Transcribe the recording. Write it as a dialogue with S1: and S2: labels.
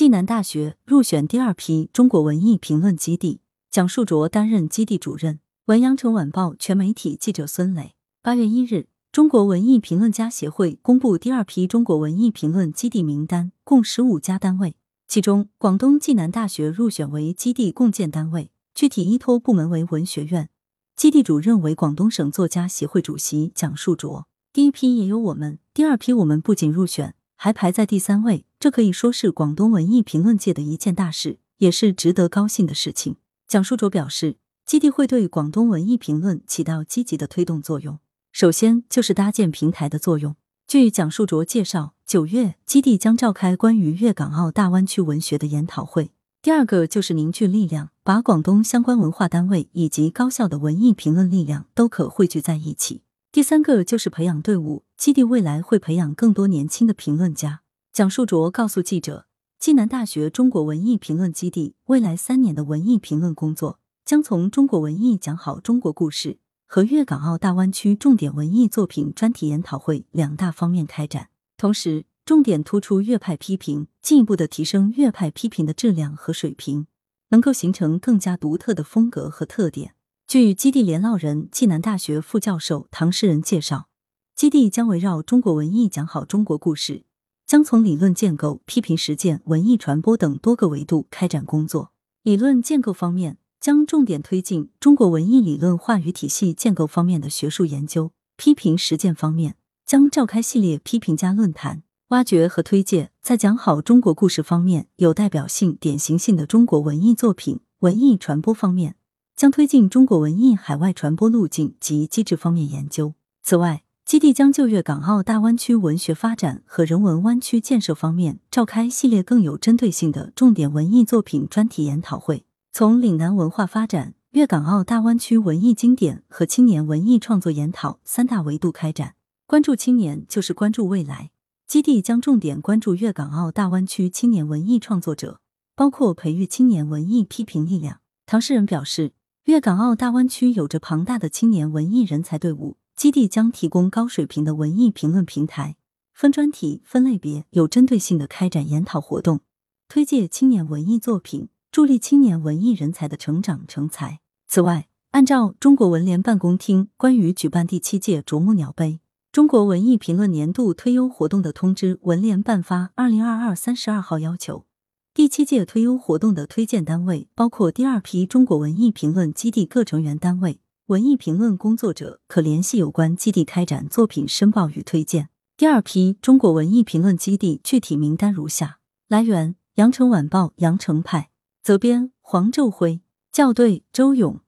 S1: 暨南大学入选第二批中国文艺评论基地，蒋树卓担任基地主任。文阳城晚报全媒体记者孙磊。八月一日，中国文艺评论家协会公布第二批中国文艺评论基地名单，共十五家单位，其中广东暨南大学入选为基地共建单位，具体依托部门为文学院，基地主任为广东省作家协会主席蒋树卓。第一批也有我们，第二批我们不仅入选，还排在第三位。这可以说是广东文艺评论界的一件大事，也是值得高兴的事情。蒋树卓表示，基地会对广东文艺评论起到积极的推动作用。首先就是搭建平台的作用。据蒋树卓介绍，九月基地将召开关于粤港澳大湾区文学的研讨会。第二个就是凝聚力量，把广东相关文化单位以及高校的文艺评论力量都可汇聚在一起。第三个就是培养队伍，基地未来会培养更多年轻的评论家。蒋树卓告诉记者，暨南大学中国文艺评论基地未来三年的文艺评论工作将从中国文艺讲好中国故事和粤港澳大湾区重点文艺作品专题研讨会两大方面开展，同时重点突出粤派批评，进一步的提升粤派批评的质量和水平，能够形成更加独特的风格和特点。据基地联络人、暨南大学副教授唐诗人介绍，基地将围绕中国文艺讲好中国故事。将从理论建构、批评实践、文艺传播等多个维度开展工作。理论建构方面，将重点推进中国文艺理论话语体系建构方面的学术研究；批评实践方面，将召开系列批评家论坛，挖掘和推介在讲好中国故事方面有代表性、典型性的中国文艺作品；文艺传播方面，将推进中国文艺海外传播路径及机制方面研究。此外，基地将就粤港澳大湾区文学发展和人文湾区建设方面召开系列更有针对性的重点文艺作品专题研讨会，从岭南文化发展、粤港澳大湾区文艺经典和青年文艺创作研讨三大维度开展。关注青年就是关注未来，基地将重点关注粤港澳大湾区青年文艺创作者，包括培育青年文艺批评力量。唐诗人表示，粤港澳大湾区有着庞大的青年文艺人才队伍。基地将提供高水平的文艺评论平台，分专题、分类别，有针对性的开展研讨活动，推介青年文艺作品，助力青年文艺人才的成长成才。此外，按照中国文联办公厅关于举办第七届啄木鸟杯中国文艺评论年度推优活动的通知，文联办发二零二二三十二号要求，第七届推优活动的推荐单位包括第二批中国文艺评论基地各成员单位。文艺评论工作者可联系有关基地开展作品申报与推荐。第二批中国文艺评论基地具体名单如下：来源：羊城晚报羊城派，责编：黄昼辉，校对：周勇。